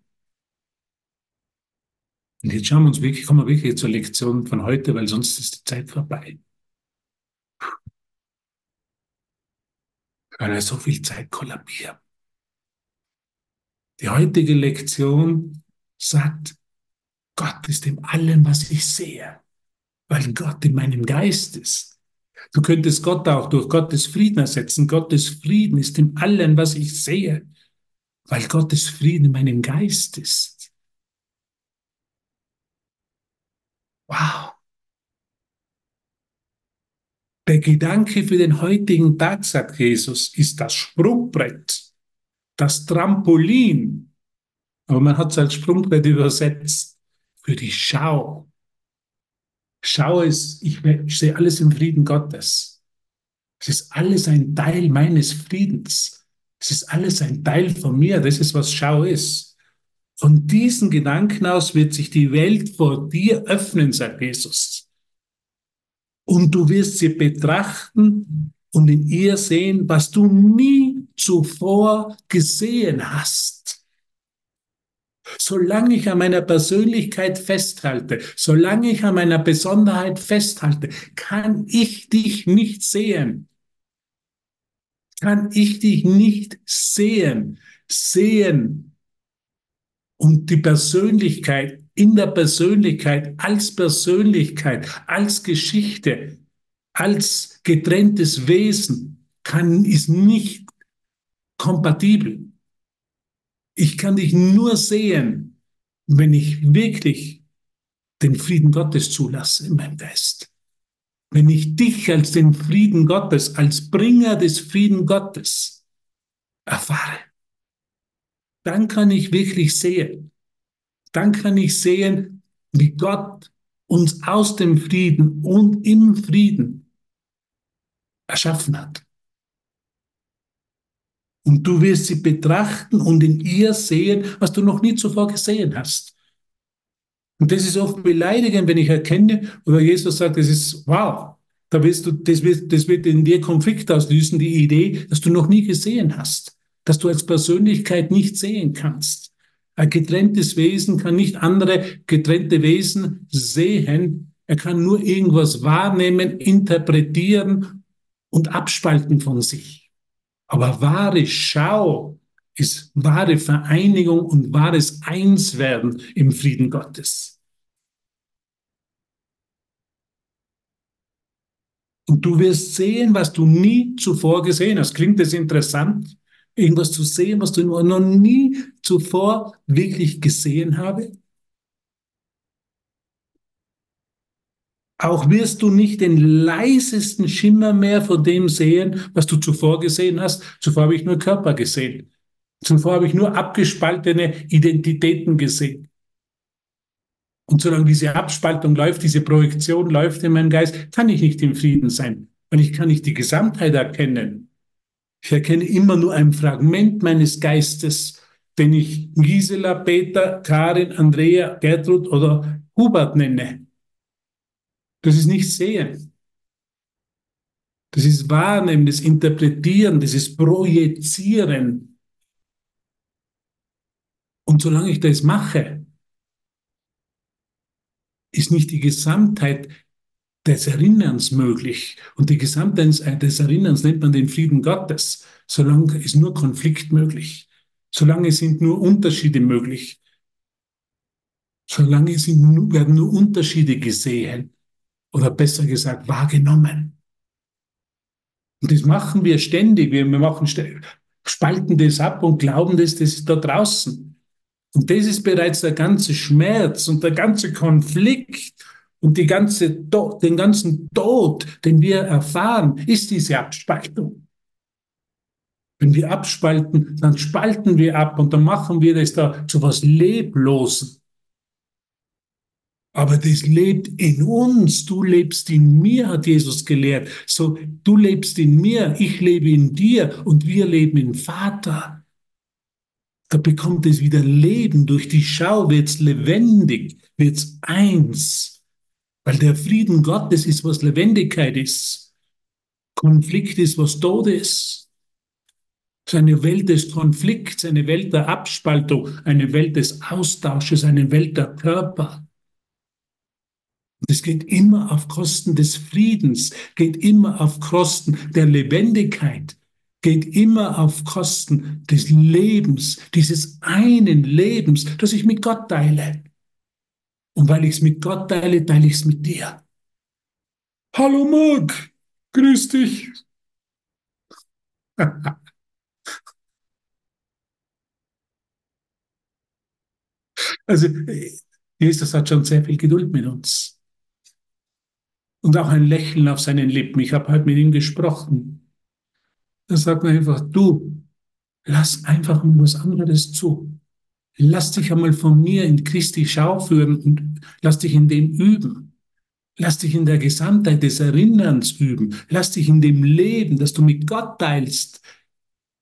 Und jetzt schauen wir uns wirklich, kommen wir wirklich zur Lektion von heute, weil sonst ist die Zeit vorbei. Weil wir so viel Zeit kollabieren. Die heutige Lektion sagt, Gott ist in allem, was ich sehe, weil Gott in meinem Geist ist. Du könntest Gott auch durch Gottes Frieden ersetzen. Gottes Frieden ist in allem, was ich sehe, weil Gottes Frieden in meinem Geist ist. Wow. Der Gedanke für den heutigen Tag, sagt Jesus, ist das Sprungbrett, das Trampolin. Aber man hat es als Sprungbrett übersetzt für die Schau. Schau es, ich, ich sehe alles im Frieden Gottes. Es ist alles ein Teil meines Friedens. Es ist alles ein Teil von mir. Das ist, was Schau ist. Von diesen Gedanken aus wird sich die Welt vor dir öffnen, sagt Jesus. Und du wirst sie betrachten und in ihr sehen, was du nie zuvor gesehen hast. Solange ich an meiner Persönlichkeit festhalte, solange ich an meiner Besonderheit festhalte, kann ich dich nicht sehen. Kann ich dich nicht sehen. Sehen und die Persönlichkeit in der Persönlichkeit als Persönlichkeit, als Geschichte, als getrenntes Wesen kann, ist nicht kompatibel. Ich kann dich nur sehen, wenn ich wirklich den Frieden Gottes zulasse in meinem Geist. Wenn ich dich als den Frieden Gottes, als Bringer des Frieden Gottes erfahre dann kann ich wirklich sehen. Dann kann ich sehen, wie Gott uns aus dem Frieden und im Frieden erschaffen hat. Und du wirst sie betrachten und in ihr sehen, was du noch nie zuvor gesehen hast. Und das ist oft beleidigend, wenn ich erkenne, oder Jesus sagt, das ist wow, da wirst du, das wird, das wird in dir Konflikt auslösen, die Idee, dass du noch nie gesehen hast das du als Persönlichkeit nicht sehen kannst. Ein getrenntes Wesen kann nicht andere getrennte Wesen sehen. Er kann nur irgendwas wahrnehmen, interpretieren und abspalten von sich. Aber wahre Schau ist wahre Vereinigung und wahres Einswerden im Frieden Gottes. Und du wirst sehen, was du nie zuvor gesehen hast. Klingt das interessant? Irgendwas zu sehen, was du noch nie zuvor wirklich gesehen habe? Auch wirst du nicht den leisesten Schimmer mehr von dem sehen, was du zuvor gesehen hast. Zuvor habe ich nur Körper gesehen. Zuvor habe ich nur abgespaltene Identitäten gesehen. Und solange diese Abspaltung läuft, diese Projektion läuft in meinem Geist, kann ich nicht im Frieden sein, weil ich kann nicht die Gesamtheit erkennen. Ich erkenne immer nur ein Fragment meines Geistes, den ich Gisela, Peter, Karin, Andrea, Gertrud oder Hubert nenne. Das ist nicht Sehen. Das ist Wahrnehmen, das Interpretieren, das ist Projizieren. Und solange ich das mache, ist nicht die Gesamtheit des Erinnerns möglich. Und die Gesamtheit des Erinnerns nennt man den Frieden Gottes. Solange ist nur Konflikt möglich. Solange sind nur Unterschiede möglich. Solange sind, werden nur Unterschiede gesehen. Oder besser gesagt, wahrgenommen. Und das machen wir ständig. Wir machen, spalten das ab und glauben, dass das ist da draußen. Und das ist bereits der ganze Schmerz und der ganze Konflikt und die ganze, den ganzen Tod, den wir erfahren, ist diese Abspaltung. Wenn wir abspalten, dann spalten wir ab und dann machen wir das da zu was Leblosen. Aber das lebt in uns. Du lebst in mir, hat Jesus gelehrt. So, du lebst in mir, ich lebe in dir und wir leben im Vater da bekommt es wieder Leben. Durch die Schau wird's lebendig, wird's eins. Weil der Frieden Gottes ist, was Lebendigkeit ist. Konflikt ist, was Tod ist. Es ist eine Welt des Konflikts, eine Welt der Abspaltung, eine Welt des Austausches, eine Welt der Körper. Es geht immer auf Kosten des Friedens, geht immer auf Kosten der Lebendigkeit geht immer auf Kosten des Lebens, dieses einen Lebens, das ich mit Gott teile. Und weil ich es mit Gott teile, teile ich es mit dir. Hallo Marc, grüß dich. Also, Jesus hat schon sehr viel Geduld mit uns. Und auch ein Lächeln auf seinen Lippen. Ich habe heute mit ihm gesprochen. Da sagt man einfach, du, lass einfach mal was anderes zu. Lass dich einmal von mir in Christi Schau führen und lass dich in dem üben. Lass dich in der Gesamtheit des Erinnerns üben. Lass dich in dem Leben, das du mit Gott teilst,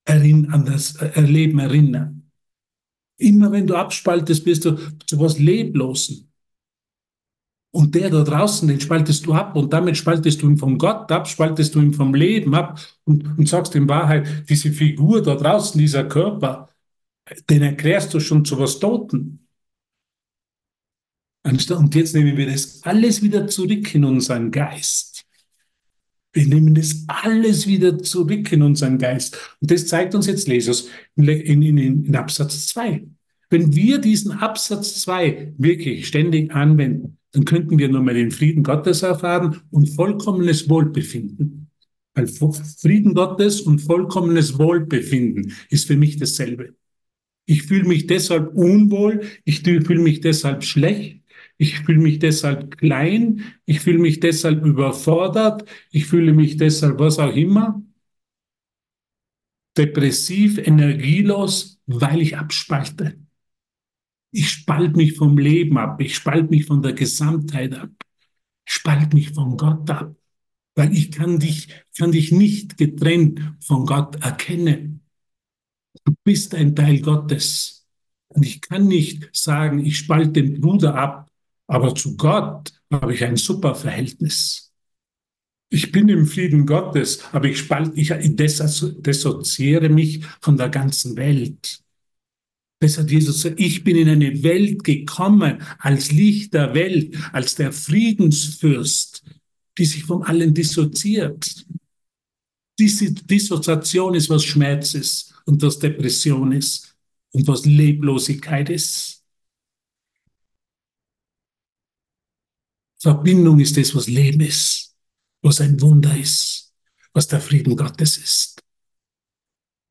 an das Erleben erinnern. Immer wenn du abspaltest, wirst du zu was Leblosen. Und der da draußen, den spaltest du ab und damit spaltest du ihn vom Gott ab, spaltest du ihn vom Leben ab und, und sagst in Wahrheit, diese Figur da draußen, dieser Körper, den erklärst du schon zu was Toten. Und jetzt nehmen wir das alles wieder zurück in unseren Geist. Wir nehmen das alles wieder zurück in unseren Geist. Und das zeigt uns jetzt Jesus in, in, in, in Absatz 2. Wenn wir diesen Absatz 2 wirklich ständig anwenden, dann könnten wir nur mal den Frieden Gottes erfahren und vollkommenes Wohlbefinden. Weil Frieden Gottes und vollkommenes Wohlbefinden ist für mich dasselbe. Ich fühle mich deshalb unwohl, ich fühle mich deshalb schlecht, ich fühle mich deshalb klein, ich fühle mich deshalb überfordert, ich fühle mich deshalb was auch immer, depressiv, energielos, weil ich abspalte. Ich spalt mich vom Leben ab. Ich spalt mich von der Gesamtheit ab. Ich spalt mich von Gott ab. Weil ich kann dich, kann dich nicht getrennt von Gott erkennen. Du bist ein Teil Gottes. Und ich kann nicht sagen, ich spalte den Bruder ab, aber zu Gott habe ich ein super Verhältnis. Ich bin im Frieden Gottes, aber ich spalte, ich dissoziere mich von der ganzen Welt. Besser Jesus sagt, ich bin in eine Welt gekommen als Licht der Welt, als der Friedensfürst, die sich von allen dissoziiert. Diese Dissoziation ist, was Schmerz ist. und was Depression ist und was Leblosigkeit ist. Verbindung ist das, was Leben ist, was ein Wunder ist, was der Frieden Gottes ist.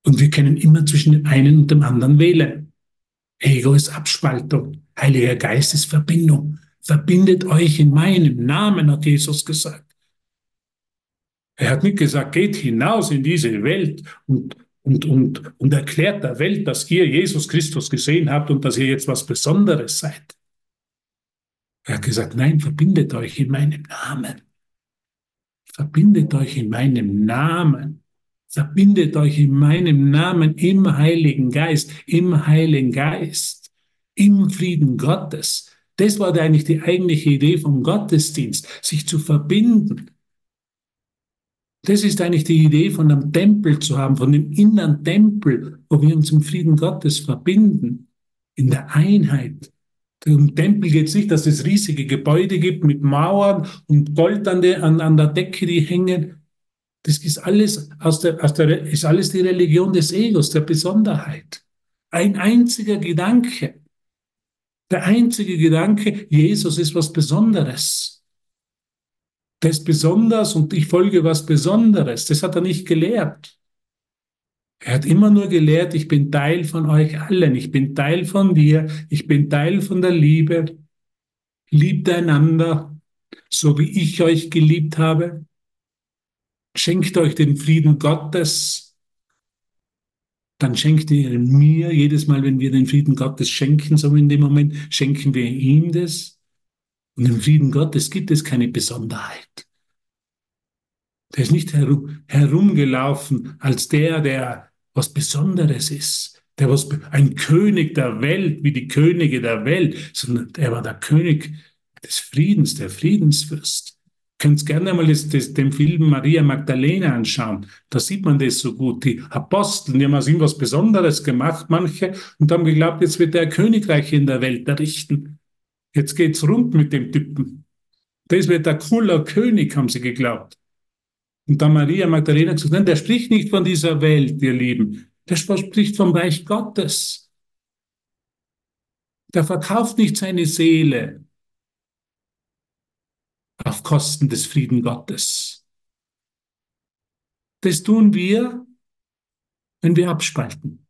Und wir können immer zwischen dem einen und dem anderen wählen. Ego ist Abspaltung, Heiliger Geist ist Verbindung. Verbindet euch in meinem Namen, hat Jesus gesagt. Er hat nicht gesagt, geht hinaus in diese Welt und, und, und, und erklärt der Welt, dass ihr Jesus Christus gesehen habt und dass ihr jetzt was Besonderes seid. Er hat gesagt, nein, verbindet euch in meinem Namen. Verbindet euch in meinem Namen. Verbindet euch in meinem Namen im Heiligen Geist, im Heiligen Geist, im Frieden Gottes. Das war eigentlich die eigentliche Idee vom Gottesdienst, sich zu verbinden. Das ist eigentlich die Idee von einem Tempel zu haben, von dem inneren Tempel, wo wir uns im Frieden Gottes verbinden, in der Einheit. Im Tempel geht es nicht, dass es riesige Gebäude gibt mit Mauern und Gold an der, an, an der Decke, die hängen. Das ist alles, aus der, aus der, ist alles die Religion des Egos, der Besonderheit. Ein einziger Gedanke. Der einzige Gedanke, Jesus ist was Besonderes. Der ist besonders und ich folge was Besonderes. Das hat er nicht gelehrt. Er hat immer nur gelehrt, ich bin Teil von euch allen, ich bin Teil von dir, ich bin Teil von der Liebe. Liebt einander, so wie ich euch geliebt habe. Schenkt euch den Frieden Gottes. Dann schenkt ihr mir jedes Mal, wenn wir den Frieden Gottes schenken, so in dem Moment, schenken wir ihm das. Und im Frieden Gottes gibt es keine Besonderheit. Der ist nicht herum, herumgelaufen als der, der was Besonderes ist, der was ein König der Welt, wie die Könige der Welt, sondern er war der König des Friedens, der Friedensfürst. Könnt gerne mal das, das, den Film Maria Magdalena anschauen. Da sieht man das so gut. Die Apostel, die haben aus ihm was Besonderes gemacht, manche, und haben geglaubt, jetzt wird er Königreich in der Welt errichten. Jetzt geht's rund mit dem Typen. Das wird der cooler König, haben sie geglaubt. Und da Maria Magdalena gesagt, nein, der spricht nicht von dieser Welt, ihr Lieben. Der spricht vom Reich Gottes. Der verkauft nicht seine Seele auf Kosten des Frieden Gottes. Das tun wir, wenn wir abspalten,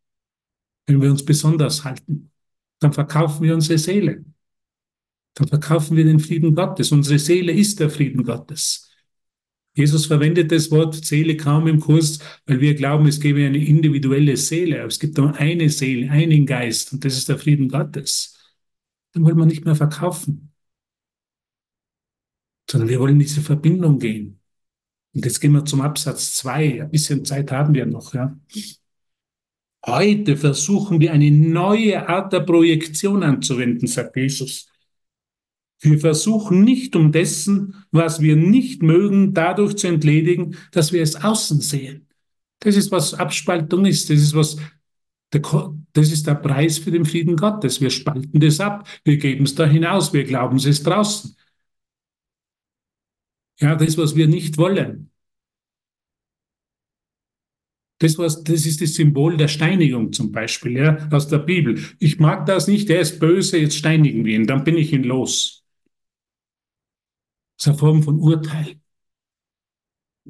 wenn wir uns besonders halten. Dann verkaufen wir unsere Seele. Dann verkaufen wir den Frieden Gottes. Unsere Seele ist der Frieden Gottes. Jesus verwendet das Wort Seele kaum im Kurs, weil wir glauben, es gäbe eine individuelle Seele. Aber es gibt nur eine Seele, einen Geist und das ist der Frieden Gottes. Den wollen wir nicht mehr verkaufen, sondern wir wollen diese Verbindung gehen. Und jetzt gehen wir zum Absatz zwei. Ein bisschen Zeit haben wir noch, ja. Heute versuchen wir eine neue Art der Projektion anzuwenden, sagt Jesus. Wir versuchen nicht um dessen, was wir nicht mögen, dadurch zu entledigen, dass wir es außen sehen. Das ist, was Abspaltung ist. Das ist, was der, das ist der Preis für den Frieden Gottes. Wir spalten das ab. Wir geben es da hinaus. Wir glauben es ist draußen. Ja, das, was wir nicht wollen. Das, was, das ist das Symbol der Steinigung zum Beispiel, ja, aus der Bibel. Ich mag das nicht, der ist böse, jetzt steinigen wir ihn, dann bin ich ihn los. Das ist eine Form von Urteil.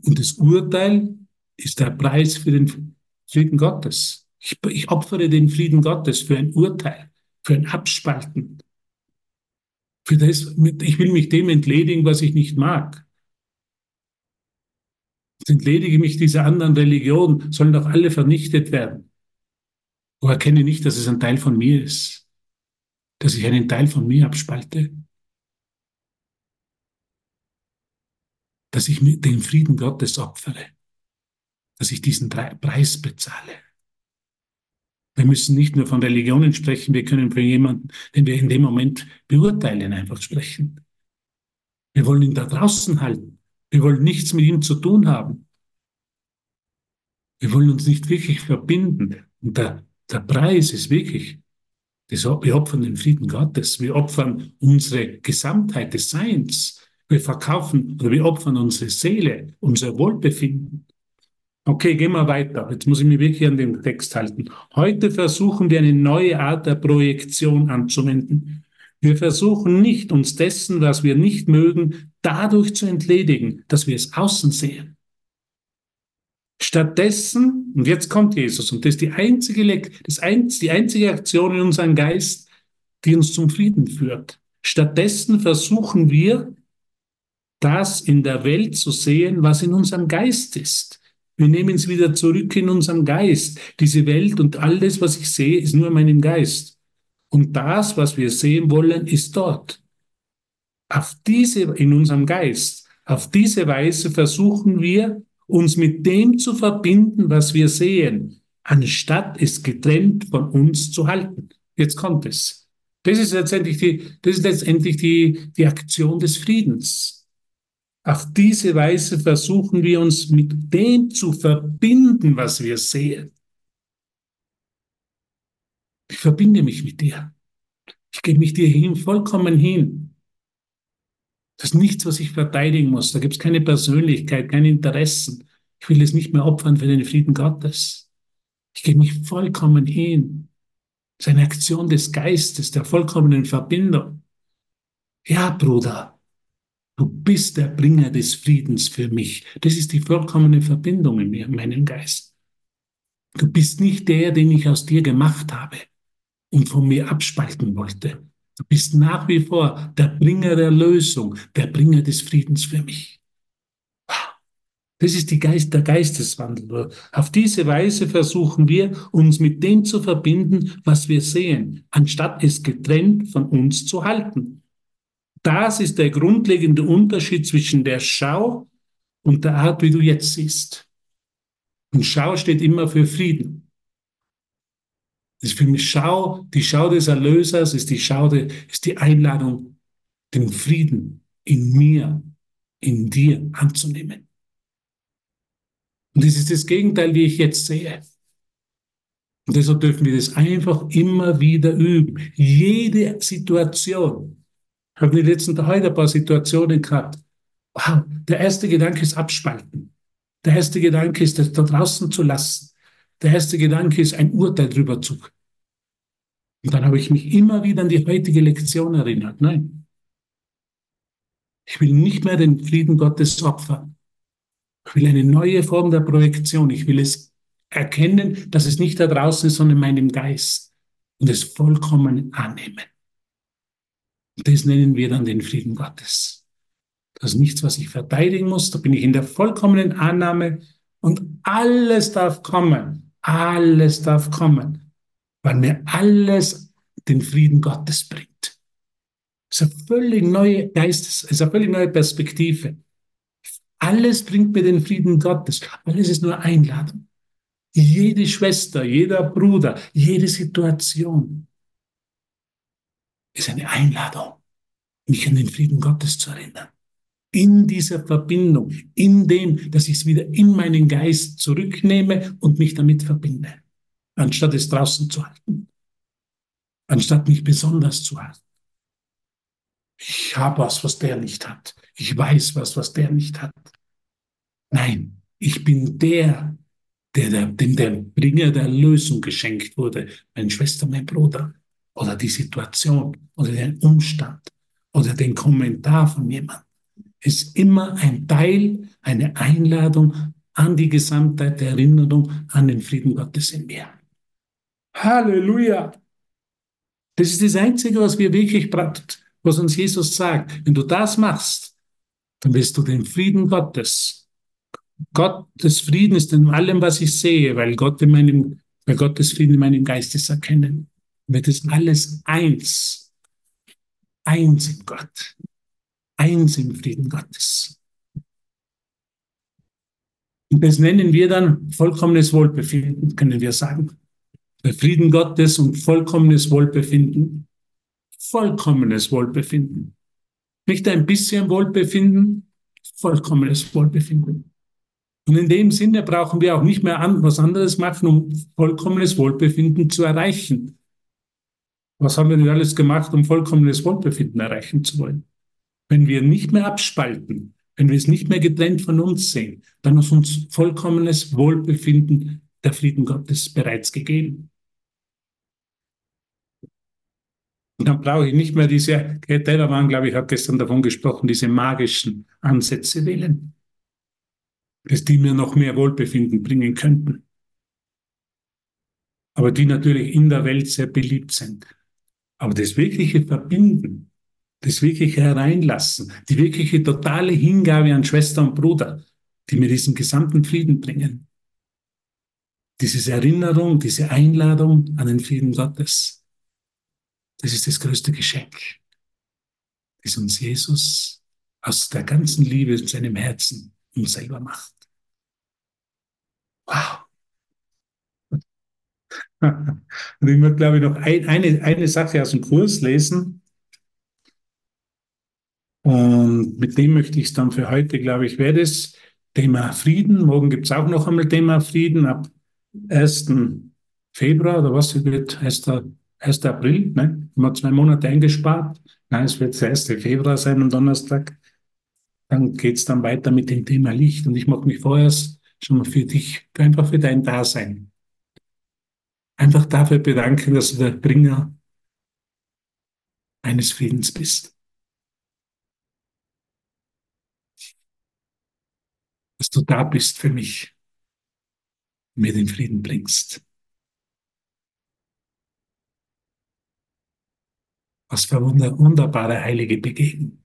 Und das Urteil ist der Preis für den Frieden Gottes. Ich, ich opfere den Frieden Gottes für ein Urteil, für ein Abspalten. Für das, ich will mich dem entledigen, was ich nicht mag. Ich entledige mich dieser anderen Religion, sollen doch alle vernichtet werden. Aber erkenne nicht, dass es ein Teil von mir ist, dass ich einen Teil von mir abspalte. dass ich mit den Frieden Gottes opfere, dass ich diesen Preis bezahle. Wir müssen nicht nur von Religionen sprechen, wir können für jemanden, den wir in dem Moment beurteilen, einfach sprechen. Wir wollen ihn da draußen halten. Wir wollen nichts mit ihm zu tun haben. Wir wollen uns nicht wirklich verbinden. Und der, der Preis ist wirklich, wir opfern den Frieden Gottes, wir opfern unsere Gesamtheit des Seins, wir verkaufen oder wir opfern unsere Seele, unser Wohlbefinden. Okay, gehen wir weiter. Jetzt muss ich mich wirklich an den Text halten. Heute versuchen wir eine neue Art der Projektion anzuwenden. Wir versuchen nicht, uns dessen, was wir nicht mögen, dadurch zu entledigen, dass wir es außen sehen. Stattdessen, und jetzt kommt Jesus, und das ist die einzige, das ein, die einzige Aktion in unserem Geist, die uns zum Frieden führt. Stattdessen versuchen wir, das in der Welt zu sehen, was in unserem Geist ist. Wir nehmen es wieder zurück in unserem Geist. Diese Welt und alles, was ich sehe, ist nur in meinem Geist. Und das, was wir sehen wollen, ist dort. Auf diese, in unserem Geist. Auf diese Weise versuchen wir, uns mit dem zu verbinden, was wir sehen, anstatt es getrennt von uns zu halten. Jetzt kommt es. Das ist letztendlich die, das ist letztendlich die, die Aktion des Friedens. Auf diese Weise versuchen wir uns mit dem zu verbinden, was wir sehen. Ich verbinde mich mit dir. Ich gebe mich dir hin, vollkommen hin. Das ist nichts, was ich verteidigen muss. Da gibt es keine Persönlichkeit, keine Interessen. Ich will es nicht mehr opfern für den Frieden Gottes. Ich gebe mich vollkommen hin. Das ist eine Aktion des Geistes, der vollkommenen Verbindung. Ja, Bruder, Du bist der Bringer des Friedens für mich. Das ist die vollkommene Verbindung in mir, in meinem Geist. Du bist nicht der, den ich aus dir gemacht habe und von mir abspalten wollte. Du bist nach wie vor der Bringer der Lösung, der Bringer des Friedens für mich. Das ist die Geist, der Geisteswandel. Auf diese Weise versuchen wir, uns mit dem zu verbinden, was wir sehen, anstatt es getrennt von uns zu halten. Das ist der grundlegende Unterschied zwischen der Schau und der Art, wie du jetzt siehst. Und Schau steht immer für Frieden. Das ist für mich Schau, die Schau des Erlösers ist die Schau, de, ist die Einladung, den Frieden in mir, in dir anzunehmen. Und das ist das Gegenteil, wie ich jetzt sehe. Und deshalb dürfen wir das einfach immer wieder üben. Jede Situation, ich habe in den letzten heute ein paar Situationen gehabt. Wow, der erste Gedanke ist abspalten. Der erste Gedanke ist, das da draußen zu lassen. Der erste Gedanke ist, ein Urteil drüber zu. Und dann habe ich mich immer wieder an die heutige Lektion erinnert. Nein. Ich will nicht mehr den Frieden Gottes opfern. Ich will eine neue Form der Projektion. Ich will es erkennen, dass es nicht da draußen ist, sondern in meinem Geist. Und es vollkommen annehmen. Das nennen wir dann den Frieden Gottes. Das ist nichts, was ich verteidigen muss. Da bin ich in der vollkommenen Annahme und alles darf kommen. Alles darf kommen, weil mir alles den Frieden Gottes bringt. Das ist eine völlig neue Geistes, ist eine völlig neue Perspektive. Alles bringt mir den Frieden Gottes. Alles ist nur Einladung. Jede Schwester, jeder Bruder, jede Situation ist eine Einladung, mich an den Frieden Gottes zu erinnern. In dieser Verbindung, in dem, dass ich es wieder in meinen Geist zurücknehme und mich damit verbinde, anstatt es draußen zu halten, anstatt mich besonders zu halten. Ich habe was, was der nicht hat. Ich weiß was, was der nicht hat. Nein, ich bin der, der, der, dem der Bringer der Lösung geschenkt wurde. Meine Schwester, mein Bruder oder die Situation oder den Umstand oder den Kommentar von jemandem ist immer ein Teil, eine Einladung an die Gesamtheit der Erinnerung an den Frieden Gottes in mir. Halleluja! Das ist das Einzige, was wir wirklich, was uns Jesus sagt. Wenn du das machst, dann wirst du den Frieden Gottes. Gottes Frieden ist in allem, was ich sehe, weil Gott in meinem, weil Gottes Frieden in meinem Geist ist erkennen wird es alles eins. Eins in Gott. Eins im Frieden Gottes. Und das nennen wir dann vollkommenes Wohlbefinden, können wir sagen. Der Frieden Gottes und vollkommenes Wohlbefinden. Vollkommenes Wohlbefinden. Nicht ein bisschen Wohlbefinden, vollkommenes Wohlbefinden. Und in dem Sinne brauchen wir auch nicht mehr an, was anderes machen, um vollkommenes Wohlbefinden zu erreichen. Was haben wir denn alles gemacht, um vollkommenes Wohlbefinden erreichen zu wollen? Wenn wir nicht mehr abspalten, wenn wir es nicht mehr getrennt von uns sehen, dann ist uns vollkommenes Wohlbefinden der Frieden Gottes bereits gegeben. Und dann brauche ich nicht mehr diese, Tellermann, glaube ich, hat gestern davon gesprochen, diese magischen Ansätze wählen, dass die mir noch mehr Wohlbefinden bringen könnten. Aber die natürlich in der Welt sehr beliebt sind. Aber das wirkliche Verbinden, das wirkliche Hereinlassen, die wirkliche totale Hingabe an Schwester und Bruder, die mir diesen gesamten Frieden bringen. Diese Erinnerung, diese Einladung an den Frieden Gottes das ist das größte Geschenk, das uns Jesus aus der ganzen Liebe in seinem Herzen uns selber macht. Wow. Und ich möchte, glaube ich, noch ein, eine, eine Sache aus dem Kurs lesen. Und mit dem möchte ich es dann für heute, glaube ich, wäre das Thema Frieden. Morgen gibt es auch noch einmal Thema Frieden ab 1. Februar oder was wird 1. 1. April, ne? Haben zwei Monate eingespart. Nein, es wird der 1. Februar sein am Donnerstag. Dann geht es dann weiter mit dem Thema Licht. Und ich mache mich vorher schon mal für dich, einfach für dein Dasein. Einfach dafür bedanken, dass du der Bringer eines Friedens bist. Dass du da bist für mich, mir den Frieden bringst. Was für wunderbare heilige Begegnung.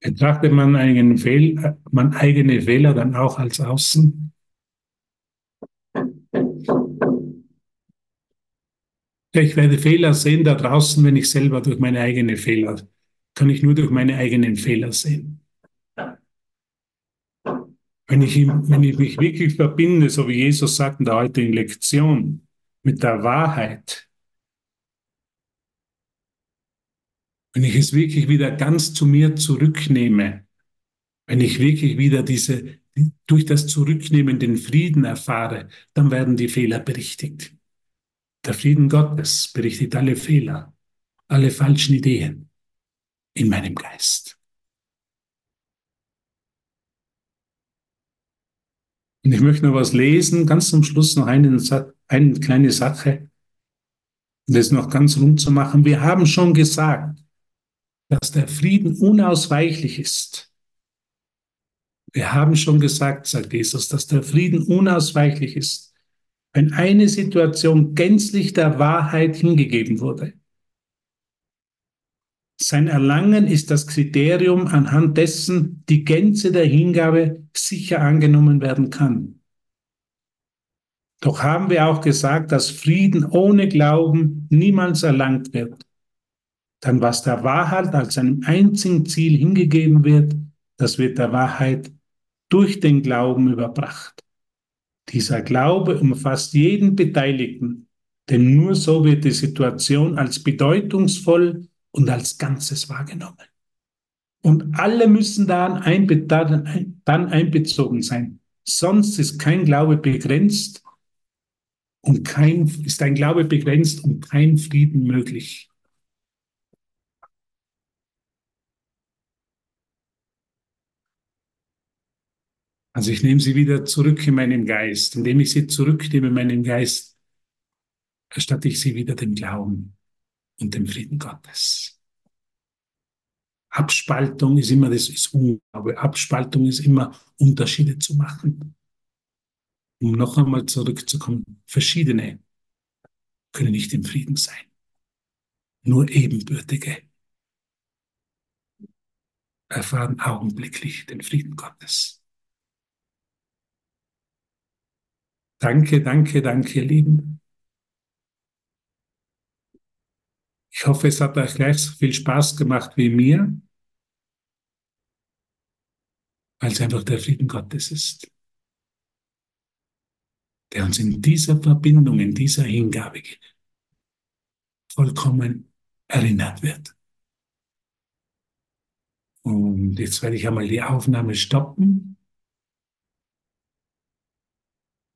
Betrachtet man, eigenen Fehl, man eigene Fehler dann auch als Außen? Ich werde Fehler sehen da draußen, wenn ich selber durch meine eigenen Fehler, kann ich nur durch meine eigenen Fehler sehen. Wenn ich, wenn ich mich wirklich verbinde, so wie Jesus sagt in der heutigen Lektion, mit der Wahrheit, wenn ich es wirklich wieder ganz zu mir zurücknehme, wenn ich wirklich wieder diese, durch das Zurücknehmen den Frieden erfahre, dann werden die Fehler berichtigt. Der Frieden Gottes berichtigt alle Fehler, alle falschen Ideen in meinem Geist. Und ich möchte noch was lesen, ganz zum Schluss noch einen, eine kleine Sache, um das noch ganz rund zu machen. Wir haben schon gesagt, dass der Frieden unausweichlich ist. Wir haben schon gesagt, sagt Jesus, dass der Frieden unausweichlich ist, wenn eine Situation gänzlich der Wahrheit hingegeben wurde. Sein Erlangen ist das Kriterium, anhand dessen die Gänze der Hingabe sicher angenommen werden kann. Doch haben wir auch gesagt, dass Frieden ohne Glauben niemals erlangt wird. Dann was der Wahrheit als einem einzigen Ziel hingegeben wird, das wird der Wahrheit durch den Glauben überbracht. Dieser Glaube umfasst jeden Beteiligten, denn nur so wird die Situation als bedeutungsvoll und als Ganzes wahrgenommen. Und alle müssen dann, einbezogen sein. Sonst ist kein Glaube begrenzt und kein, ist ein Glaube begrenzt und kein Frieden möglich. Also ich nehme sie wieder zurück in meinen Geist. Indem ich sie zurücknehme in meinen Geist, erstatte ich sie wieder dem Glauben und dem Frieden Gottes. Abspaltung ist immer, das ist Unglaube. Abspaltung ist immer Unterschiede zu machen. Um noch einmal zurückzukommen, verschiedene können nicht im Frieden sein. Nur ebenbürtige erfahren augenblicklich den Frieden Gottes. Danke, danke, danke, ihr Lieben. Ich hoffe, es hat euch gleich so viel Spaß gemacht wie mir, weil es einfach der Frieden Gottes ist, der uns in dieser Verbindung, in dieser Hingabe vollkommen erinnert wird. Und jetzt werde ich einmal die Aufnahme stoppen.